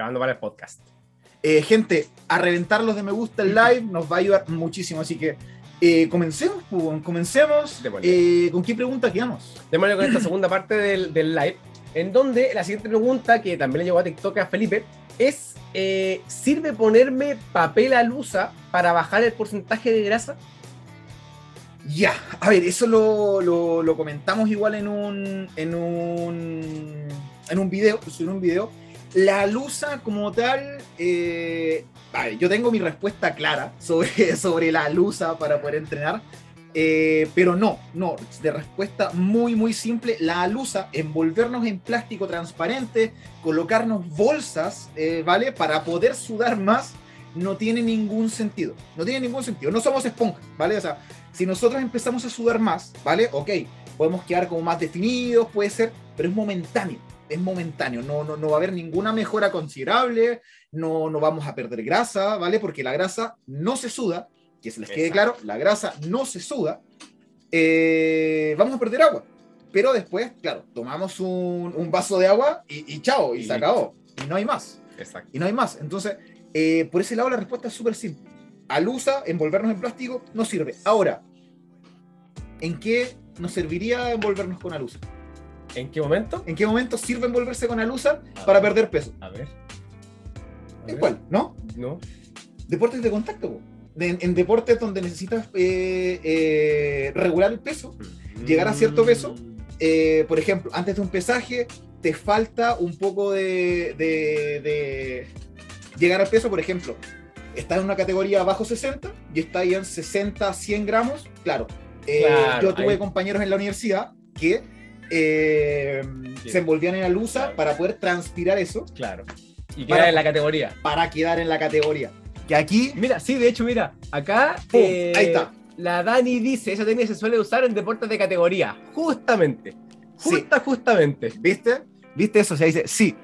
grabando para el podcast. Eh, gente, a reventar los de me gusta el live nos va a ayudar muchísimo. Así que eh, comencemos, pues, comencemos. Eh, ¿Con qué pregunta quedamos? Démosle con esta segunda parte del, del live, en donde la siguiente pregunta, que también le llegó a TikTok a Felipe, es, ¿sirve ponerme papel alusa para bajar el porcentaje de grasa? Ya, a ver, eso lo, lo- lo comentamos igual en un, en un, en un video, en un video. La lusa como tal, eh, ver, yo tengo mi respuesta clara sobre, sobre la lusa para poder entrenar, eh, pero no, no, de respuesta muy, muy simple. La alusa, envolvernos en plástico transparente, colocarnos bolsas, eh, ¿vale? Para poder sudar más, no tiene ningún sentido. No tiene ningún sentido. No somos esponja, ¿vale? O sea, si nosotros empezamos a sudar más, ¿vale? Ok, podemos quedar como más definidos, puede ser, pero es momentáneo. Es momentáneo, no, no, no va a haber ninguna mejora considerable, no, no vamos a perder grasa, ¿vale? Porque la grasa no se suda, que se les quede Exacto. claro, la grasa no se suda, eh, vamos a perder agua. Pero después, claro, tomamos un, un vaso de agua y, y chao, y, Y se acabó. Y no hay más. Exacto. Y no hay más. Entonces, eh, por ese lado la respuesta es súper simple. Alusa, envolvernos en plástico, no sirve. Ahora, ¿en qué nos serviría envolvernos con alusa? ¿En qué momento? ¿En qué momento sirve envolverse con alusa para perder peso? A ver. ¿En cuál? ¿No? No. Deportes de contacto. po. De- en deportes donde necesitas eh, eh, regular el peso, Llegar a cierto peso. eh, por ejemplo, antes de un pesaje, te falta un poco de, de- de llegar al peso, por ejemplo, estás en una categoría bajo 60 y estás ahí en 60, 100 gramos, claro. Claro, yo tuve ahí. compañeros en la universidad que eh, se envolvían en la lusa Claro. para poder transpirar eso, Claro. Y Para- queda en la categoría. para quedar en la categoría. Que aquí, Mira, sí, de hecho, mira, acá Pum, eh, ahí está. la Dani dice, esa técnica se suele usar en deportes de categoría. Justamente. Sí. Justa, justamente. ¿viste? ¿Viste eso? O sea, dice, sí,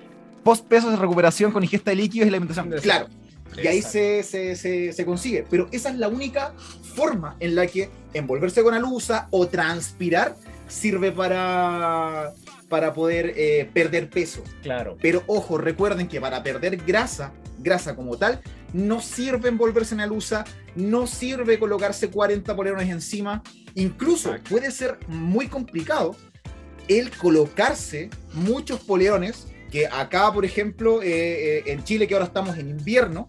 post peso de recuperación con ingesta de líquidos y la alimentación. Exacto. Claro. Y ahí se, se, se, se consigue. Pero esa es la única forma en la que envolverse con alusa o transpirar sirve para, para poder eh, perder peso. Claro. Pero ojo, recuerden que para perder grasa, grasa como tal, no sirve envolverse en alusa, no sirve colocarse 40 polerones encima. Incluso Exacto. puede ser muy complicado el colocarse muchos polerones, que acá, por ejemplo, eh, eh, en Chile, que ahora estamos en invierno,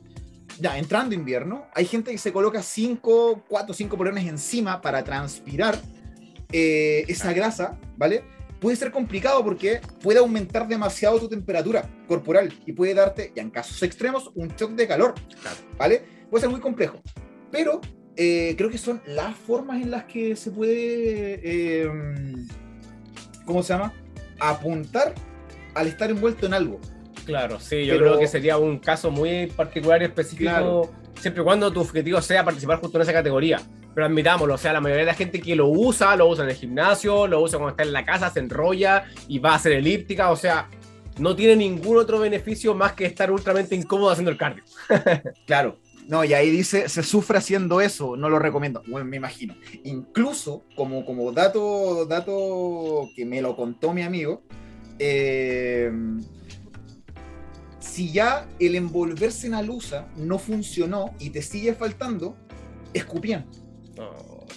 ya entrando invierno, hay gente que se coloca 5, 4, 5 polerones encima para transpirar eh, esa grasa, ¿vale? Puede ser complicado porque puede aumentar demasiado tu temperatura corporal y puede darte, ya en casos extremos, un shock de calor. ¿vale? Puede ser muy complejo, pero eh, creo que son las formas en las que se puede, eh, ¿cómo se llama? Apuntar al estar envuelto en algo. Claro, sí, yo Pero- creo que sería un caso muy particular y específico, Claro. siempre y cuando tu objetivo sea participar justo en esa categoría. Pero admitámoslo, o sea, la mayoría de la gente que lo usa, lo usa en el gimnasio, lo usa cuando está en la casa, se enrolla y va a hacer elíptica, o sea, no tiene ningún otro beneficio más que estar ultramente incómodo haciendo el cardio. Claro. No, y ahí dice, se sufre haciendo eso, no lo recomiendo. Bueno, me imagino. Incluso, como, como dato, dato que me lo contó mi amigo, eh, si ya el envolverse en alusa no funcionó y te sigue faltando, escupían,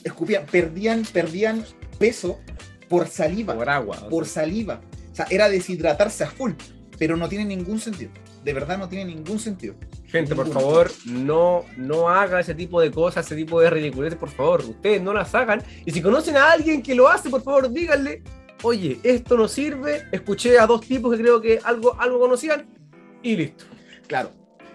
escupían, perdían, perdían peso por saliva, por agua. o por sea. saliva. O sea, era deshidratarse a full, pero no tiene ningún sentido. De verdad no tiene ningún sentido. Gente, por favor, no, no haga ese tipo de cosas, ese tipo de ridiculeces, por favor. Ustedes no las hagan. Y si conocen a alguien que lo hace, por favor, díganle, oye, esto no sirve. Escuché a dos tipos que creo que algo, algo conocían y listo. Claro,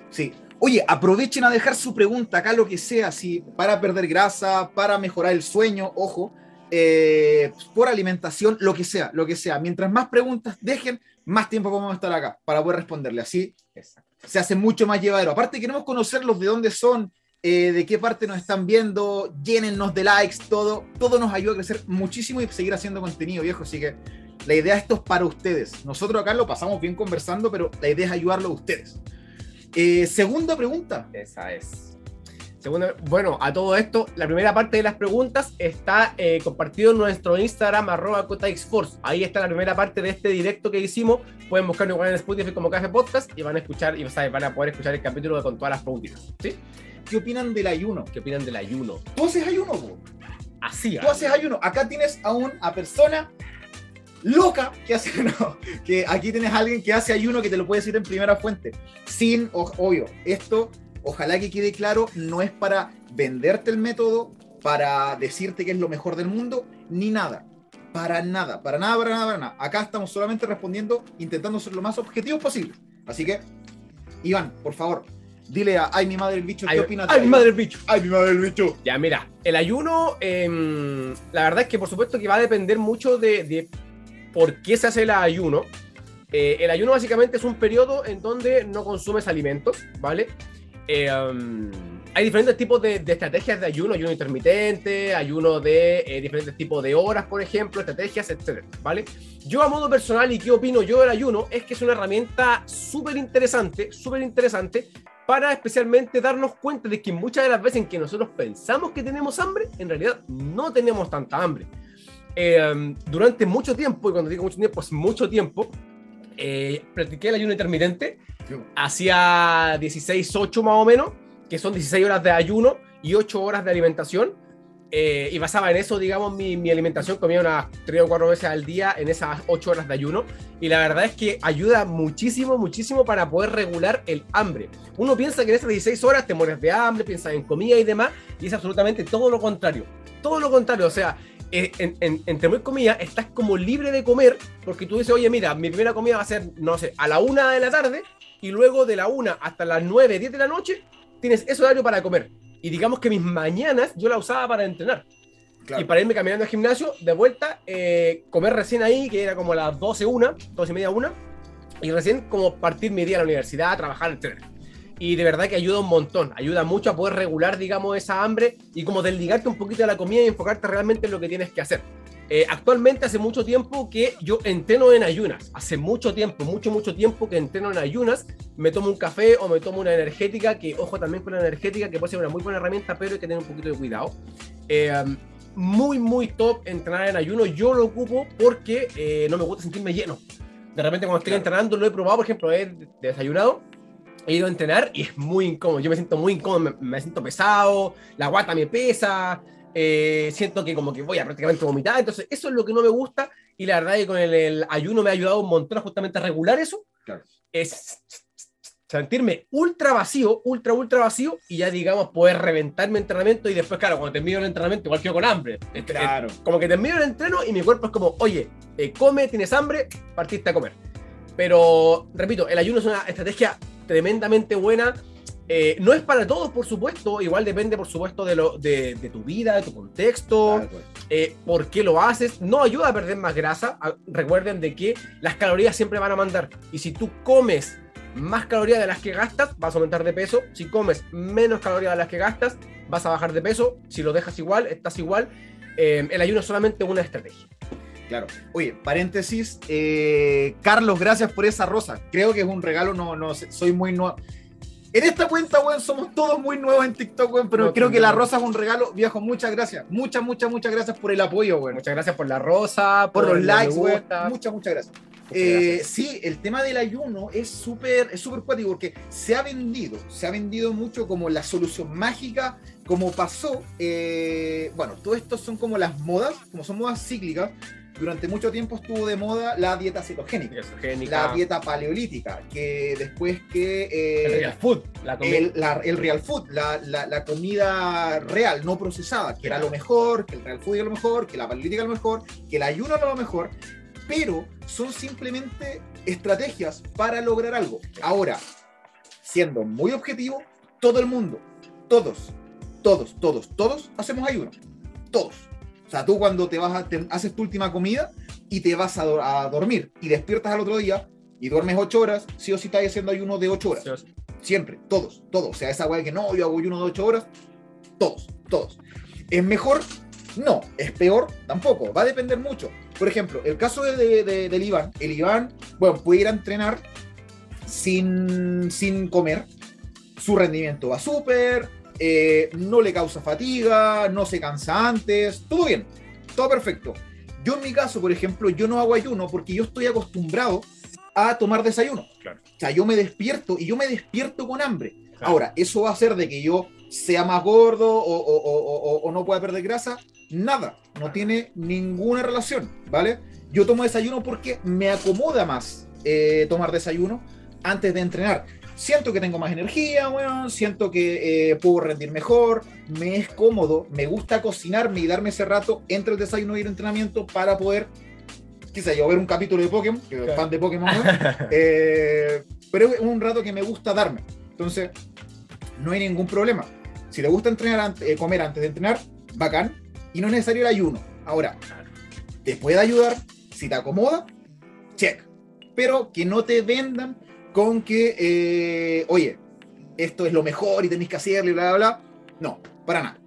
sí. Oye, aprovechen a dejar su pregunta acá, lo que sea, si para perder grasa, para mejorar el sueño, ojo, eh, por alimentación, lo que sea, lo que sea. Mientras más preguntas dejen, más tiempo vamos a estar acá para poder responderle. Así se hace mucho más llevadero. Aparte, queremos conocerlos de dónde son, eh, de qué parte nos están viendo, llénennos de likes, todo. Todo nos ayuda a crecer muchísimo y seguir haciendo contenido, viejo. Así que la idea esto es para ustedes. Nosotros acá lo pasamos bien conversando, pero la idea es ayudarlo a ustedes. Eh, segunda pregunta. Esa es. Segunda, bueno, a todo esto, la primera parte de las preguntas está eh, compartido en nuestro Instagram, arroba CotaXForce. Ahí está la primera parte de este directo que hicimos. Pueden buscarlo igual en Spotify como Café Podcast y van a escuchar, y van a poder escuchar el capítulo con todas las preguntas. ¿sí? ¿Qué opinan del ayuno? ¿Qué opinan del ayuno? ¿Tú haces ayuno, po? Así, Tú haces ayuno. Acá tienes a una persona loca que hace no, que aquí tienes a alguien que hace ayuno que te lo puede decir en primera fuente. Sin, obvio, esto ojalá que quede claro, no es para venderte el método, para decirte que es lo mejor del mundo, ni nada. Para nada, para nada, para nada, para nada. Acá estamos solamente respondiendo, intentando ser lo más objetivos posible. Así que, Iván, por favor, dile a Ay, mi madre el bicho, ¿qué opinas? Ay, mi madre el bicho. Ay, mi madre el bicho. Ya, mira, el ayuno, em, la verdad es que por supuesto que va a depender mucho de, por qué se hace el ayuno. Eh, el ayuno básicamente es un periodo en donde no consumes alimentos, ¿vale? Eh, um, hay diferentes tipos de, estrategias de ayuno, ayuno intermitente, ayuno de eh, diferentes tipos de horas, por ejemplo, estrategias, etcétera, ¿vale? Yo a modo personal y qué opino yo del ayuno es que es una herramienta súper interesante, súper interesante para especialmente darnos cuenta de que muchas de las veces en que nosotros pensamos que tenemos hambre, en realidad no tenemos tanta hambre. Eh, durante mucho tiempo, y cuando digo mucho tiempo, es mucho tiempo, practiqué el ayuno intermitente hacía 16-8 más o menos, que son 16 horas de ayuno y 8 horas de alimentación. Eh, y basaba en eso, digamos, mi, mi, alimentación. Comía unas 3 o 4 veces al día en esas 8 horas de ayuno. Y la verdad es que ayuda muchísimo, muchísimo para poder regular el hambre. Uno piensa que en esas 16 horas te mueres de hambre, piensas en comida y demás, y es absolutamente todo lo contrario. Todo lo contrario, o sea, eh, en, en, entre muy comillas, estás como libre de comer, porque tú dices, oye, mira, mi primera comida va a ser, no sé, a la una de la tarde, y luego de la 1 hasta las 9, 10 de la noche, tienes ese horario para comer. Y digamos que mis mañanas yo la usaba para entrenar. Y para irme caminando al gimnasio, de vuelta, eh, comer recién ahí, que era como las 12, 1, 12 y media, 1, y recién como partir mi día a la universidad, trabajar, etc. Y de verdad que ayuda un montón, ayuda mucho a poder regular, digamos, esa hambre y como desligarte un poquito de la comida y enfocarte realmente en lo que tienes que hacer. Eh, actualmente hace mucho tiempo que yo entreno en ayunas. Hace mucho tiempo, mucho, mucho tiempo que entreno en ayunas. Me tomo un café o me tomo una energética, que ojo también con la energética, que puede ser una muy buena herramienta, pero hay que tener un poquito de cuidado. Eh, muy, muy top entrenar en ayuno. Yo lo ocupo porque eh, no me gusta sentirme lleno. De repente cuando estoy entrenando lo he probado, por ejemplo, he desayunado he ido a entrenar y es muy incómodo. Yo me siento muy incómodo, me, me, siento pesado, la guata me pesa, eh, siento que como que voy a prácticamente vomitar, entonces eso es lo que no me gusta y la verdad es que con el, ayuno me ha ayudado un montón justamente a regular eso. Es sentirme ultra vacío, ultra, ultra vacío y ya digamos poder reventar mi entrenamiento y después, claro, cuando termino el entrenamiento igual quedo con hambre. Este, claro. como que termino el entreno y mi cuerpo es como, oye, eh, come, tienes hambre, partiste a comer. Pero, repito, el ayuno es una estrategia tremendamente buena eh, no es para todos, por supuesto, igual depende, por supuesto, de, lo, de, tu vida, de tu contexto, eh, por qué lo haces. No ayuda a perder más grasa. Ah, recuerden de que las calorías siempre van a mandar. Y si tú comes más calorías de las que gastas, vas a aumentar de peso. Si comes menos calorías de las que gastas, vas a bajar de peso. Si lo dejas igual, estás igual. Eh, el ayuno es solamente una estrategia. Claro. Oye, paréntesis. Carlos, gracias por esa rosa. Creo que es un regalo. No, no, soy muy nuevo en esta cuenta, weón, somos todos muy nuevos en TikTok, weón, pero creo que la rosa es un regalo. Viejo, muchas gracias. Muchas, muchas, muchas gracias por el apoyo, weón. Muchas gracias por la rosa, por, los likes, weón. Muchas, muchas gracias. Eh, sí, el tema del ayuno es súper es súper cuático porque se ha vendido, se ha vendido mucho como la solución mágica, como pasó, eh, bueno, todo esto son como las modas, como son modas cíclicas, durante mucho tiempo estuvo de moda la dieta cetogénica, la dieta paleolítica, que después que... Eh, el real food, la el, real food, la, comida real, no procesada, que era lo mejor, que el real food era lo mejor, que la paleolítica era lo mejor, que el ayuno era lo mejor, pero son simplemente estrategias para lograr algo. Ahora, siendo muy objetivo, todo el mundo, todos, todos, todos, todos hacemos ayuno. Todos o sea, tú cuando te vas a, haces tu última comida y te vas a, dormir y despiertas al otro día y duermes ocho horas, sí o sí estás haciendo ayuno de ocho horas. Siempre, todos, todos. O sea, esa weá que no, yo hago ayuno de ocho horas, todos, todos. ¿Es mejor? No. ¿Es peor? Tampoco. Va a depender mucho. Por ejemplo, el caso de, del Iván, el Iván, bueno, puede ir a entrenar sin, sin comer, su rendimiento va súper, eh, no le causa fatiga, no se cansa antes, todo bien, todo perfecto. Yo en mi caso, por ejemplo, yo no hago ayuno porque yo estoy acostumbrado a tomar desayuno. Claro. O sea, yo me despierto y yo me despierto con hambre. Claro. Ahora, ¿eso va a hacer de que yo sea más gordo o, o- o- o- o no pueda perder grasa? Nada, no tiene ninguna relación, ¿vale? Yo tomo desayuno porque me acomoda más eh, tomar desayuno antes de entrenar. Siento que tengo más energía, bueno, siento que eh, puedo rendir mejor, me es cómodo, me gusta cocinarme y darme ese rato entre el desayuno y el entrenamiento para poder, quizá yo, ver un capítulo de Pokémon, que Claro. fan de Pokémon, ¿no? Eh, pero es un rato que me gusta darme. Entonces, no hay ningún problema. Si te gusta entrenar ante- eh, comer antes de entrenar, bacán. Y no es necesario el ayuno. Ahora, te puede ayudar, si te acomoda, check. Pero que no te vendan con que, eh, oye, esto es lo mejor y tenéis que hacerlo y bla, bla, bla. No, para nada.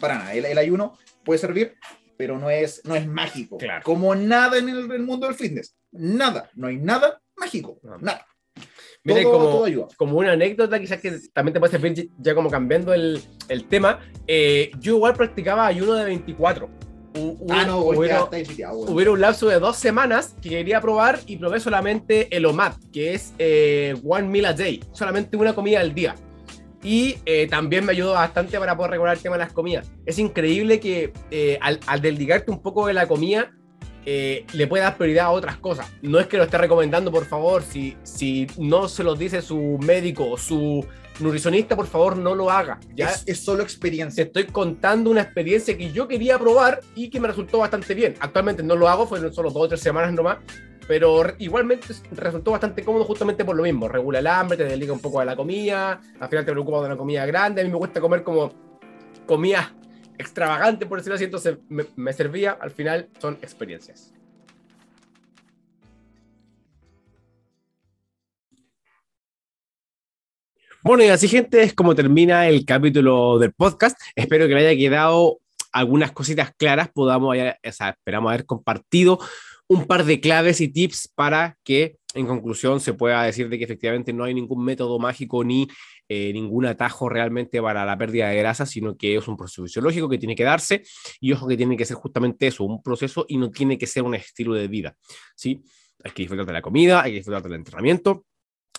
Para nada. El, el ayuno puede servir, pero no es, no es mágico. Claro. Como nada en el, el mundo del fitness. Nada. No hay nada mágico. No. Nada. Miren, todo, como, todo ayuda. como una anécdota, quizás que también te puede servir ya como cambiando el, el tema. eh, yo igual practicaba ayuno de 24. Ah, no, está desviado, güey. Hubiera un lapso de dos semanas que quería probar y probé solamente el OMAD, que es eh, One Meal a Day, solamente una comida al día. Y eh, también me ayudó bastante para poder regular el tema de las comidas. Es increíble que eh, al, al desligarte un poco de la comida, eh, le puedas dar prioridad a otras cosas. No es que lo esté recomendando, por favor, si, si no se lo dice su médico o su nutricionista, por favor, no lo haga. Ya Es, es solo te experiencia. estoy contando una experiencia que yo quería probar y que me resultó bastante bien. Actualmente no lo hago, fueron solo dos o tres semanas nomás, pero igualmente resultó bastante cómodo justamente por lo mismo. Regula el hambre, te desliga un poco de la comida, al final te preocupas de una comida grande. A mí me gusta comer como comida extravagante, por decirlo así, entonces me, me servía. Al final son experiencias. Bueno, y así, gente, es como termina el capítulo del podcast. Espero que le haya quedado algunas cositas claras. Podamos, haya- o sea, esperamos haber compartido un par de claves y tips para que, en conclusión, se pueda decir de que efectivamente no hay ningún método mágico ni eh, ningún atajo realmente para la pérdida de grasa, sino que es un proceso fisiológico que tiene que darse y ojo que tiene que ser justamente eso, un proceso y no tiene que ser un estilo de vida. ¿sí? Hay que disfrutar de la comida, hay que disfrutar del entrenamiento,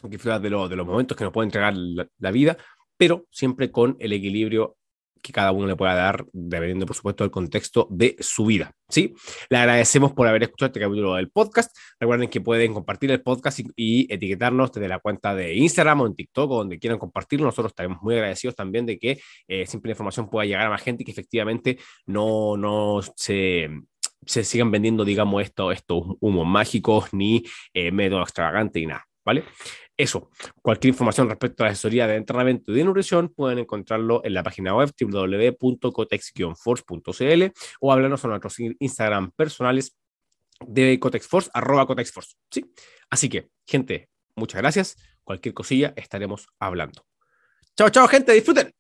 disfrutar de, lo- de los momentos que nos puede entregar la, la vida, pero siempre con el equilibrio que cada uno le pueda dar, dependiendo, por supuesto, del contexto de su vida. ¿sí? Le agradecemos por haber escuchado este capítulo del podcast. Recuerden que pueden compartir el podcast y, y etiquetarnos desde la cuenta de Instagram o en TikTok o donde quieran compartirlo. Nosotros estaremos muy agradecidos también de que eh, siempre la información pueda llegar a más gente y que efectivamente no, no se se sigan vendiendo, digamos, esto, estos humos mágicos, ni eh, métodos extravagantes, ni nada, ¿vale? Eso, cualquier información respecto a la asesoría de entrenamiento y de nutrición pueden encontrarlo en la página web www.cotex-force.cl o hablarnos en nuestros Instagram personales de Cotexforce, arroba Cotexforce, ¿sí? Así que, gente, muchas gracias. Cualquier cosilla estaremos hablando. Chao, chao, gente, disfruten.